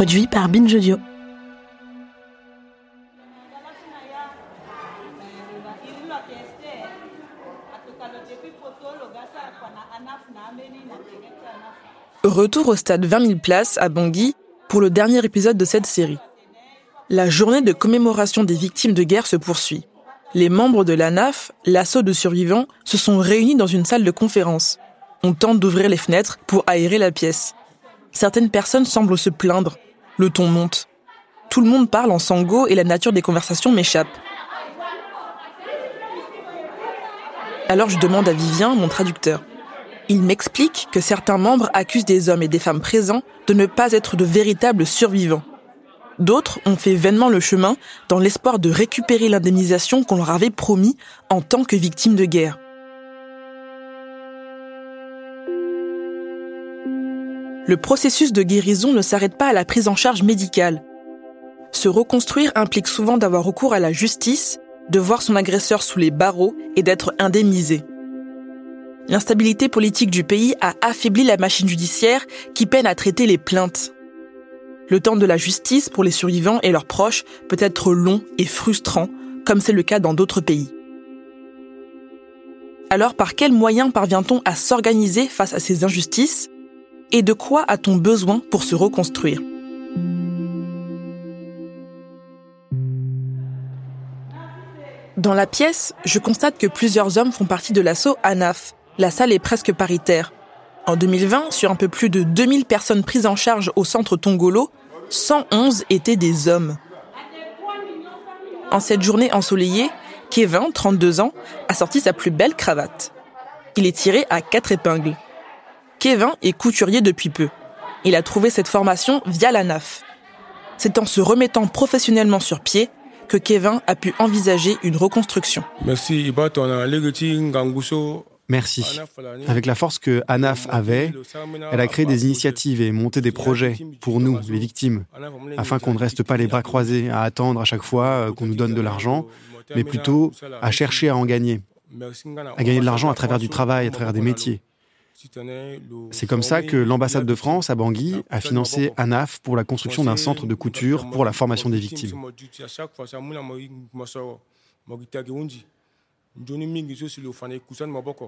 Produit par Binge. Retour au stade 20 000 places à Bangui pour le dernier épisode de cette série. La journée de commémoration des victimes de guerre se poursuit. Les membres de l'ANAF, l'assaut de survivants, se sont réunis dans une salle de conférence. On tente d'ouvrir les fenêtres pour aérer la pièce. Certaines personnes semblent se plaindre. Le ton monte. Tout le monde parle en sango et la nature des conversations m'échappe. Alors je demande à Vivien, mon traducteur. Il m'explique que certains membres accusent des hommes et des femmes présents de ne pas être de véritables survivants. D'autres ont fait vainement le chemin dans l'espoir de récupérer l'indemnisation qu'on leur avait promis en tant que victimes de guerre. Le processus de guérison ne s'arrête pas à la prise en charge médicale. Se reconstruire implique souvent d'avoir recours à la justice, de voir son agresseur sous les barreaux et d'être indemnisé. L'instabilité politique du pays a affaibli la machine judiciaire qui peine à traiter les plaintes. Le temps de la justice pour les survivants et leurs proches peut être long et frustrant, comme c'est le cas dans d'autres pays. Alors par quels moyens parvient-on à s'organiser face à ces injustices? Et de quoi a-t-on besoin pour se reconstruire? Dans la pièce, je constate que plusieurs hommes font partie de l'assaut ANAF, la salle est presque paritaire. En 2020, sur un peu plus de 2000 personnes prises en charge au centre Tongolo, 111 étaient des hommes. En cette journée ensoleillée, Kevin, 32 ans, a sorti sa plus belle cravate. Il est tiré à quatre épingles. Kevin est couturier depuis peu. Il a trouvé cette formation via la NAF. C'est en se remettant professionnellement sur pied que Kevin a pu envisager une reconstruction. Merci. Merci. Avec la force que ANAF avait, elle a créé des initiatives et monté des projets pour nous, les victimes, afin qu'on ne reste pas les bras croisés à attendre à chaque fois qu'on nous donne de l'argent, mais plutôt à chercher à en gagner, à gagner de l'argent à travers du travail, à travers des métiers. C'est comme ça que l'ambassade de France à Bangui a financé ANAF pour la construction d'un centre de couture pour la formation des victimes.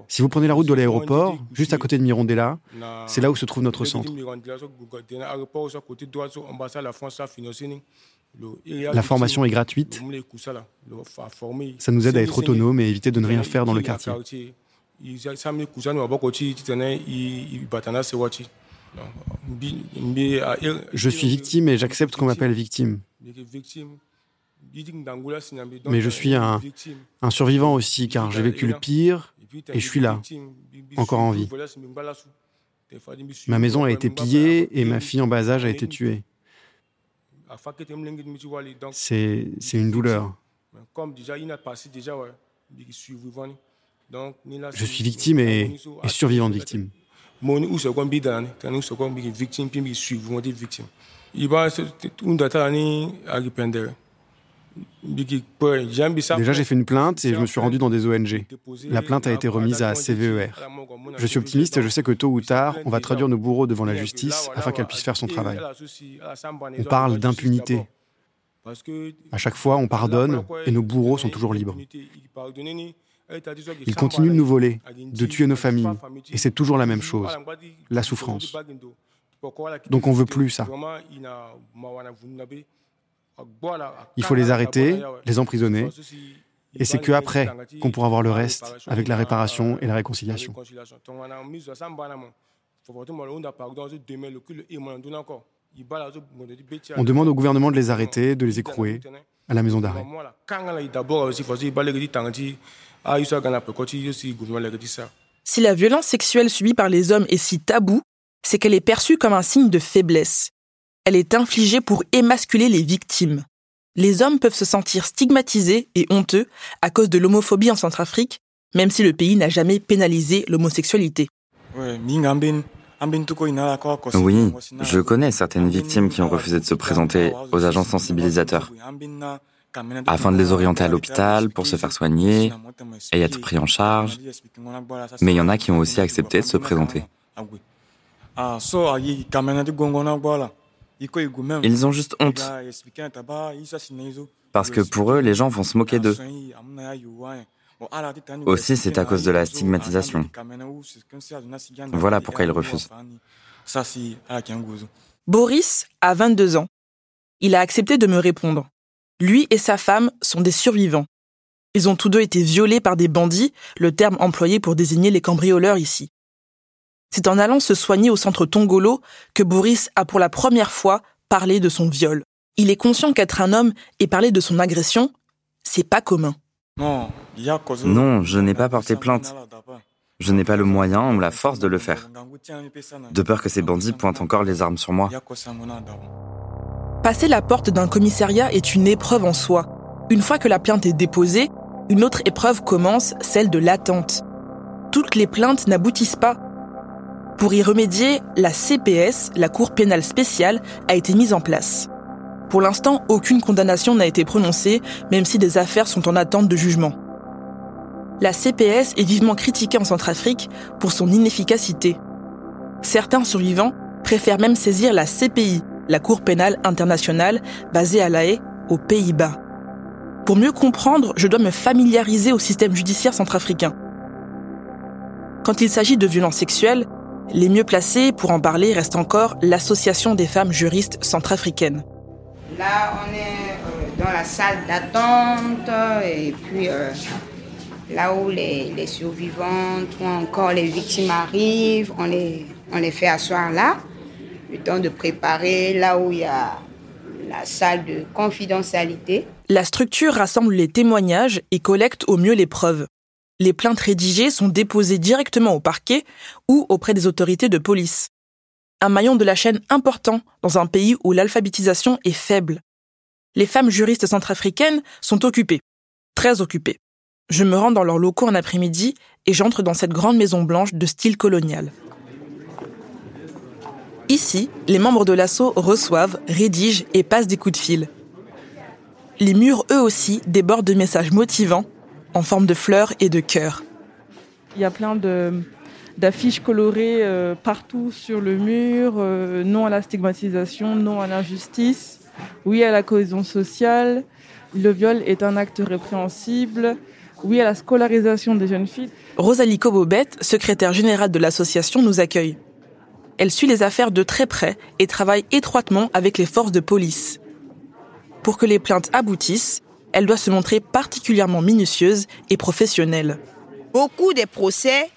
Si vous prenez la route de l'aéroport, juste à côté de Mirondella, c'est là où se trouve notre centre. La formation est gratuite. Ça nous aide à être autonomes et éviter de ne rien faire dans le quartier. Je suis victime et j'accepte qu'on m'appelle victime. Mais je suis un, un survivant aussi, car j'ai vécu le pire et je suis là, encore en vie. Ma maison a été pillée et ma fille en bas âge a été tuée. C'est une douleur. Je suis victime et, et survivante victime. Déjà, j'ai fait une plainte et je me suis rendu dans des ONG. La plainte a été remise à CVER. Je suis optimiste et je sais que tôt ou tard, on va traduire nos bourreaux devant la justice afin qu'elle puisse faire son travail. On parle d'impunité. À chaque fois, on pardonne et nos bourreaux sont toujours libres. Ils continuent de nous voler, de tuer nos familles. Et c'est toujours la même chose, la souffrance. Donc on veut plus ça. Il faut les arrêter, les emprisonner, et c'est qu'après qu'on pourra voir le reste avec la réparation et la réconciliation. On demande au gouvernement de les arrêter, de les écrouer à la maison d'arrêt. Si la violence sexuelle subie par les hommes est si taboue, c'est qu'elle est perçue comme un signe de faiblesse. Elle est infligée pour émasculer les victimes. Les hommes peuvent se sentir stigmatisés et honteux à cause de l'homophobie en Centrafrique, même si le pays n'a jamais pénalisé l'homosexualité. Oui, je connais certaines victimes qui ont refusé de se présenter aux agents sensibilisateurs afin de les orienter à l'hôpital pour se faire soigner et être pris en charge. Mais il y en a qui ont aussi accepté de se présenter. Ils ont juste honte. Parce que pour eux, les gens vont se moquer d'eux. Aussi, c'est à cause de la stigmatisation. Voilà pourquoi ils refusent. Boris a 22 ans. Il a accepté de me répondre. Lui et sa femme sont des survivants. Ils ont tous deux été violés par des bandits, le terme employé pour désigner les cambrioleurs ici. C'est en allant se soigner au centre Tongolo que Boris a pour la première fois parlé de son viol. Il est conscient qu'être un homme et parler de son agression, c'est pas commun. Non, je n'ai pas porté plainte. Je n'ai pas le moyen ou la force de le faire. De peur que ces bandits pointent encore les armes sur moi. Passer la porte d'un commissariat est une épreuve en soi. Une fois que la plainte est déposée, une autre épreuve commence, celle de l'attente. Toutes les plaintes n'aboutissent pas. Pour y remédier, la CPS, la Cour pénale spéciale, a été mise en place. Pour l'instant, aucune condamnation n'a été prononcée, même si des affaires sont en attente de jugement. La CPS est vivement critiquée en Centrafrique pour son inefficacité. Certains survivants préfèrent même saisir la CPI, la Cour pénale internationale, basée à La Haye, aux Pays-Bas. Pour mieux comprendre, je dois me familiariser au système judiciaire centrafricain. Quand il s'agit de violences sexuelles, les mieux placés pour en parler restent encore l'Association des femmes juristes centrafricaines. Là, on est euh, dans la salle d'attente et puis euh, là où les, survivantes ou encore les victimes arrivent, on les fait asseoir là, le temps de préparer là où il y a la salle de confidentialité. La structure rassemble les témoignages et collecte au mieux les preuves les plaintes rédigées sont déposées directement au parquet ou auprès des autorités de police. Un maillon de la chaîne important dans un pays où l'alphabétisation est faible. Les femmes juristes centrafricaines sont occupées, très occupées. Je me rends dans leurs locaux en après-midi et j'entre dans cette grande maison blanche de style colonial. Ici, les membres de l'assaut reçoivent, rédigent et passent des coups de fil. Les murs, eux aussi, débordent de messages motivants en forme de fleurs et de cœurs. Il y a plein d'affiches colorées euh, partout sur le mur, euh, non à la stigmatisation, non à l'injustice, oui à la cohésion sociale, le viol est un acte répréhensible, oui à la scolarisation des jeunes filles. Rosalie Cobobet, secrétaire générale de l'association, nous accueille. Elle suit les affaires de très près et travaille étroitement avec les forces de police. Pour que les plaintes aboutissent, elle doit se montrer particulièrement minutieuse et professionnelle. Beaucoup des procès,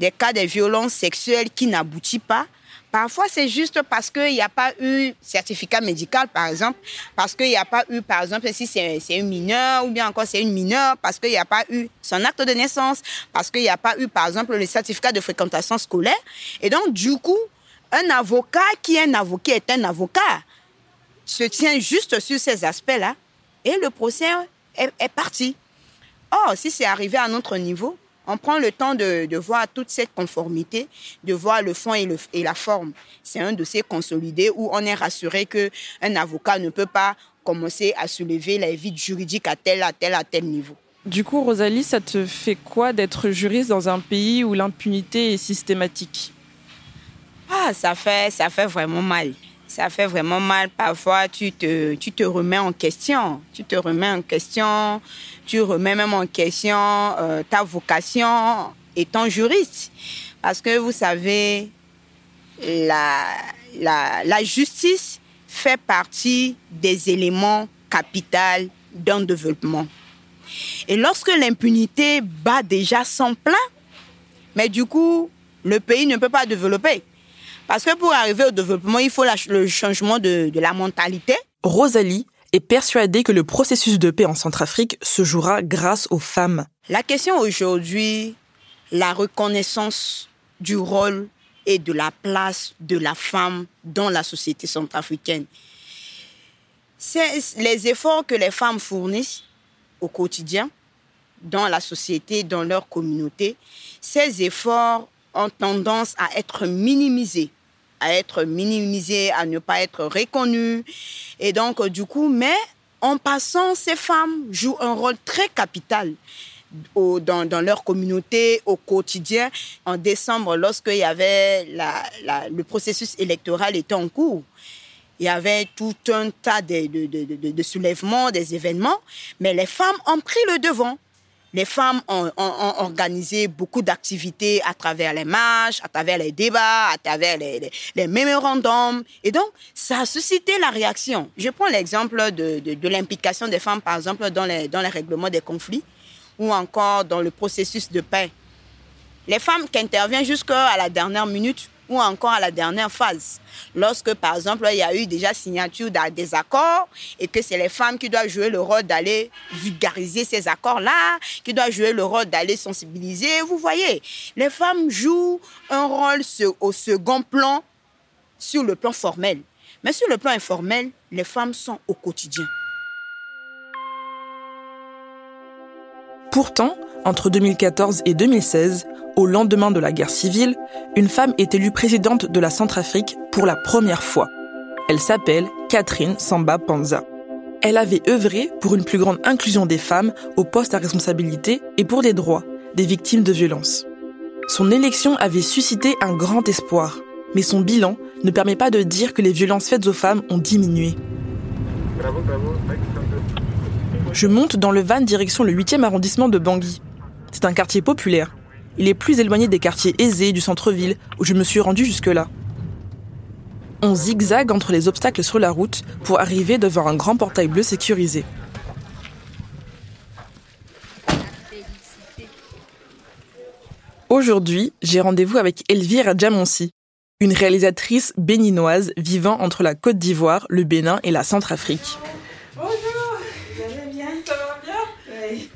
des cas de violences sexuelles qui n'aboutissent pas, Parfois, c'est juste parce qu'il n'y a pas eu certificat médical, par exemple, parce qu'il n'y a pas eu, par exemple, si c'est une mineure ou bien encore c'est une mineure, parce qu'il n'y a pas eu son acte de naissance, parce qu'il n'y a pas eu, par exemple, le certificat de fréquentation scolaire. Et donc, du coup, un avocat qui est un avocat est un avocat se tient juste sur ces aspects-là et le procès est, parti. Or, si c'est arrivé à notre niveau, on prend le temps de, voir toute cette conformité, de voir le fond et, la forme. C'est un dossier consolidé où on est rassuré qu'un avocat ne peut pas commencer à soulever la vie juridique à tel, à tel, à tel niveau. Du coup, Rosalie, ça te fait quoi d'être juriste dans un pays où l'impunité est systématique? Ah, ça fait, ça fait vraiment mal ça fait vraiment mal. Parfois, tu te, tu te remets en question. Tu te remets en question. Tu remets même en question euh, ta vocation étant juriste. Parce que vous savez, la, la, la justice fait partie des éléments capitaux d'un développement. Et lorsque l'impunité bat déjà son plein, mais du coup, le pays ne peut pas développer. Parce que pour arriver au développement, il faut le changement de, la mentalité. Rosalie est persuadée que le processus de paix en Centrafrique se jouera grâce aux femmes. La question aujourd'hui, la reconnaissance du rôle et de la place de la femme dans la société centrafricaine. C'est les efforts que les femmes fournissent au quotidien dans la société, dans leur communauté. Ces efforts ont tendance à être minimisés à être minimisé, à ne pas être reconnu. Et donc, euh, du coup, mais en passant, ces femmes jouent un rôle très capital dans, dans, leur communauté au quotidien. En décembre, lorsqu'il y avait la, le processus électoral était en cours, il y avait tout un tas de, de, de, soulèvements, des événements, mais les femmes ont pris le devant. Les femmes ont, organisé beaucoup d'activités à travers les marches, à travers les débats, à travers les, les, mémorandums. Et donc, ça a suscité la réaction. Je prends l'exemple de, l'implication des femmes, par exemple, dans les, dans les règlements des conflits ou encore dans le processus de paix. Les femmes qui interviennent jusqu'à la dernière minute encore à la dernière phase. Lorsque, par exemple, il y a eu déjà signature des accords et que c'est les femmes qui doivent jouer le rôle d'aller vulgariser ces accords-là, qui doivent jouer le rôle d'aller sensibiliser, vous voyez, les femmes jouent un rôle au second plan sur le plan formel. Mais sur le plan informel, les femmes sont au quotidien. Pourtant, entre 2014 et 2016, au lendemain de la guerre civile, une femme est élue présidente de la Centrafrique pour la première fois. Elle s'appelle Catherine Samba Panza. Elle avait œuvré pour une plus grande inclusion des femmes aux postes à responsabilité et pour les droits des victimes de violences. Son élection avait suscité un grand espoir, mais son bilan ne permet pas de dire que les violences faites aux femmes ont diminué. Je monte dans le van direction le 8e arrondissement de Bangui. C'est un quartier populaire il est plus éloigné des quartiers aisés du centre-ville où je me suis rendu jusque-là. On zigzague entre les obstacles sur la route pour arriver devant un grand portail bleu sécurisé. Aujourd'hui, j'ai rendez-vous avec Elvire Adjamonsi, une réalisatrice béninoise vivant entre la Côte d'Ivoire, le Bénin et la Centrafrique.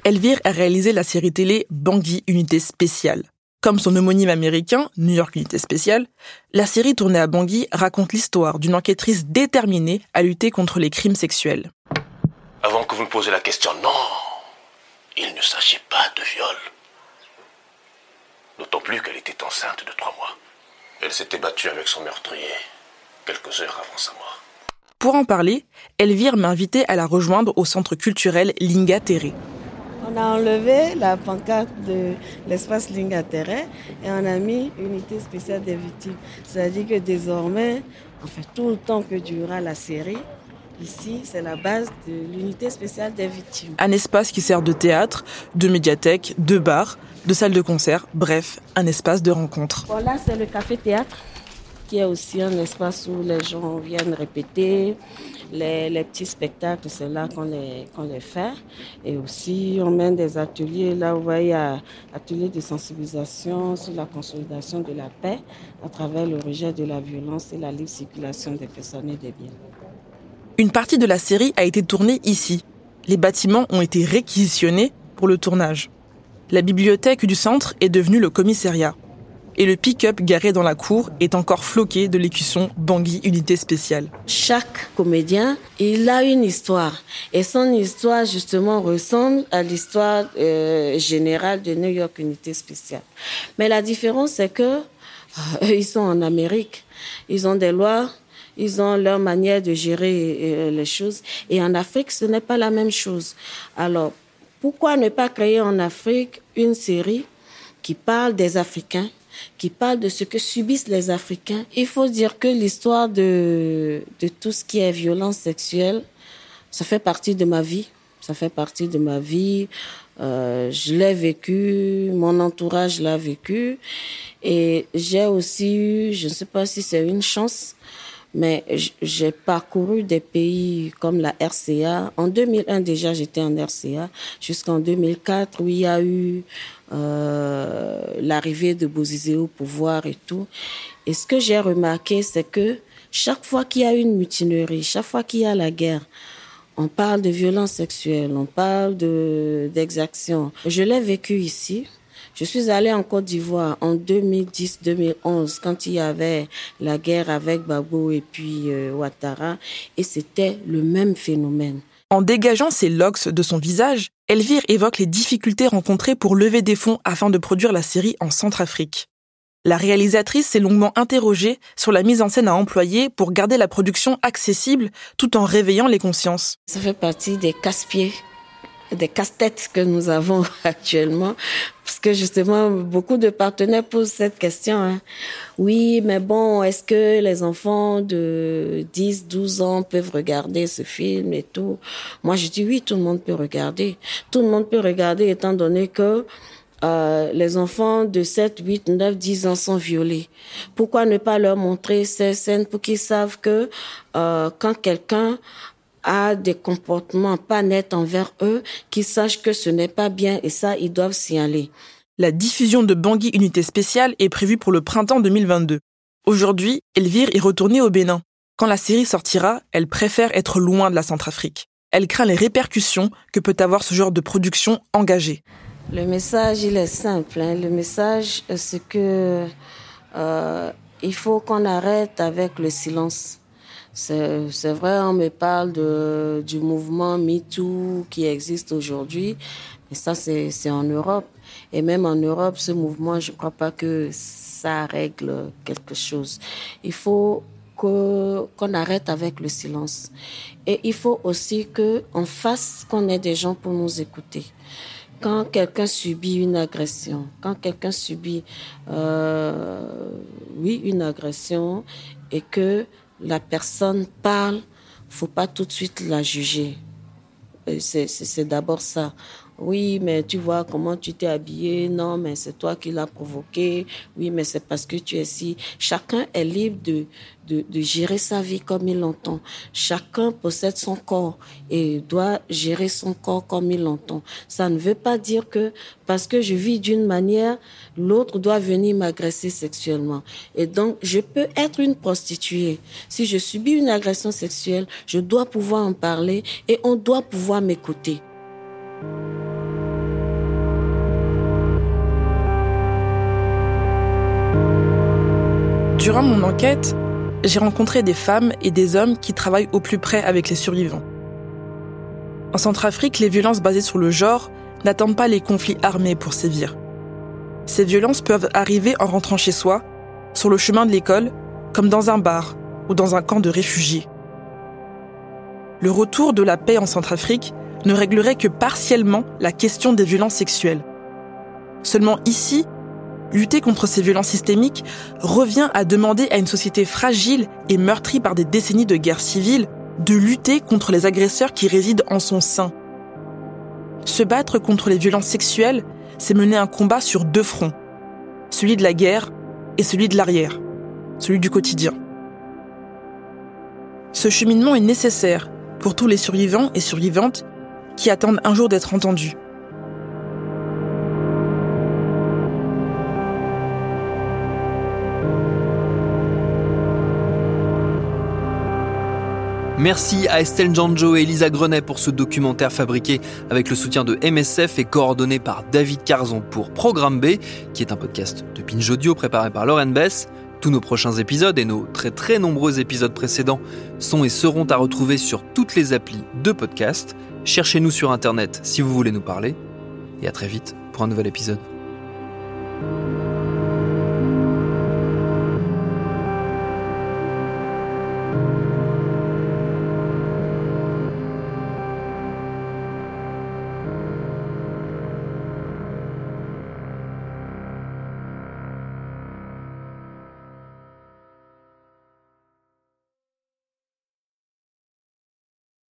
Elvire a réalisé la série télé Bangui Unité Spéciale. Comme son homonyme américain, New York Unité Spéciale, la série tournée à Bangui raconte l'histoire d'une enquêtrice déterminée à lutter contre les crimes sexuels. Avant que vous me posiez la question, non, il ne s'agit pas de viol. D'autant plus qu'elle était enceinte de trois mois. Elle s'était battue avec son meurtrier quelques heures avant sa mort. Pour en parler, Elvire m'a invité à la rejoindre au centre culturel Linga Terre. On a enlevé la pancarte de l'espace Terre et on a mis unité spéciale des victimes. C'est-à-dire que désormais, en fait, tout le temps que durera la série, Ici, c'est la base de l'unité spéciale des victimes. Un espace qui sert de théâtre, de médiathèque, de bar, de salle de concert, bref, un espace de rencontre. Bon, là, c'est le café-théâtre, qui est aussi un espace où les gens viennent répéter, les, petits spectacles, c'est là qu'on les, fait. Et aussi, on mène des ateliers. Là, vous voyez, ateliers de sensibilisation sur la consolidation de la paix à travers le rejet de la violence et la libre circulation des personnes et des biens. Une partie de la série a été tournée ici. Les bâtiments ont été réquisitionnés pour le tournage. La bibliothèque du centre est devenue le commissariat et le pick-up garé dans la cour est encore floqué de l'écusson Bangui Unité Spéciale. Chaque comédien, il a une histoire. Et son histoire, justement, ressemble à l'histoire euh, générale de New York Unité Spéciale. Mais la différence, c'est que euh, ils sont en Amérique. Ils ont des lois ils ont leur manière de gérer euh, les choses. Et en Afrique, ce n'est pas la même chose. Alors, pourquoi ne pas créer en Afrique une série qui parle des Africains, qui parle de ce que subissent les Africains. Il faut dire que l'histoire de, de tout ce qui est violence sexuelle, ça fait partie de ma vie. Ça fait partie de ma vie. Euh, je l'ai vécu, mon entourage l'a vécu. Et j'ai aussi eu, je ne sais pas si c'est une chance, mais j'ai parcouru des pays comme la RCA. En 2001 déjà, j'étais en RCA, jusqu'en 2004 où il y a eu euh, l'arrivée de Bozizé au pouvoir et tout. Et ce que j'ai remarqué, c'est que chaque fois qu'il y a une mutinerie, chaque fois qu'il y a la guerre, on parle de violence sexuelle, on parle de d'exactions. Je l'ai vécu ici. Je suis allée en Côte d'Ivoire en 2010-2011 quand il y avait la guerre avec Babo et puis euh, Ouattara et c'était le même phénomène. En dégageant ses locks de son visage, Elvire évoque les difficultés rencontrées pour lever des fonds afin de produire la série en Centrafrique. La réalisatrice s'est longuement interrogée sur la mise en scène à employer pour garder la production accessible tout en réveillant les consciences. Ça fait partie des casse-pieds des casse-têtes que nous avons actuellement, parce que justement, beaucoup de partenaires posent cette question. Hein. Oui, mais bon, est-ce que les enfants de 10, 12 ans peuvent regarder ce film et tout? Moi, je dis oui, tout le monde peut regarder. Tout le monde peut regarder étant donné que euh, les enfants de 7, 8, 9, 10 ans sont violés. Pourquoi ne pas leur montrer ces scènes pour qu'ils savent que euh, quand quelqu'un a des comportements pas nets envers eux, qu'ils sachent que ce n'est pas bien et ça, ils doivent s'y aller. La diffusion de Bangui Unité Spéciale est prévue pour le printemps 2022. Aujourd'hui, Elvire est retournée au Bénin. Quand la série sortira, elle préfère être loin de la Centrafrique. Elle craint les répercussions que peut avoir ce genre de production engagée. Le message, il est simple. Hein. Le message, c'est que euh, il faut qu'on arrête avec le silence. C'est vrai, on me parle de, du mouvement MeToo qui existe aujourd'hui, mais ça, c'est en Europe. Et même en Europe, ce mouvement, je ne crois pas que ça règle quelque chose. Il faut qu'on arrête avec le silence. Et il faut aussi qu'on fasse qu'on ait des gens pour nous écouter quand quelqu'un subit une agression, quand quelqu'un subit, euh, oui, une agression et que la personne parle, faut pas tout de suite la juger. C'est d'abord ça. Oui, mais tu vois comment tu t'es habillé. Non, mais c'est toi qui l'as provoqué. Oui, mais c'est parce que tu es si. Chacun est libre de, de, de, gérer sa vie comme il l'entend. Chacun possède son corps et doit gérer son corps comme il l'entend. Ça ne veut pas dire que parce que je vis d'une manière, l'autre doit venir m'agresser sexuellement. Et donc, je peux être une prostituée. Si je subis une agression sexuelle, je dois pouvoir en parler et on doit pouvoir m'écouter. Durant mon enquête, j'ai rencontré des femmes et des hommes qui travaillent au plus près avec les survivants. En Centrafrique, les violences basées sur le genre n'attendent pas les conflits armés pour sévir. Ces violences peuvent arriver en rentrant chez soi, sur le chemin de l'école, comme dans un bar ou dans un camp de réfugiés. Le retour de la paix en Centrafrique ne réglerait que partiellement la question des violences sexuelles. Seulement ici, Lutter contre ces violences systémiques revient à demander à une société fragile et meurtrie par des décennies de guerre civile de lutter contre les agresseurs qui résident en son sein. Se battre contre les violences sexuelles, c'est mener un combat sur deux fronts, celui de la guerre et celui de l'arrière, celui du quotidien. Ce cheminement est nécessaire pour tous les survivants et survivantes qui attendent un jour d'être entendus. Merci à Estelle Janjo et Elisa Grenet pour ce documentaire fabriqué avec le soutien de MSF et coordonné par David Carzon pour Programme B, qui est un podcast de Pinge Audio préparé par Lauren Bess. Tous nos prochains épisodes et nos très très nombreux épisodes précédents sont et seront à retrouver sur toutes les applis de podcast. Cherchez-nous sur internet si vous voulez nous parler. Et à très vite pour un nouvel épisode.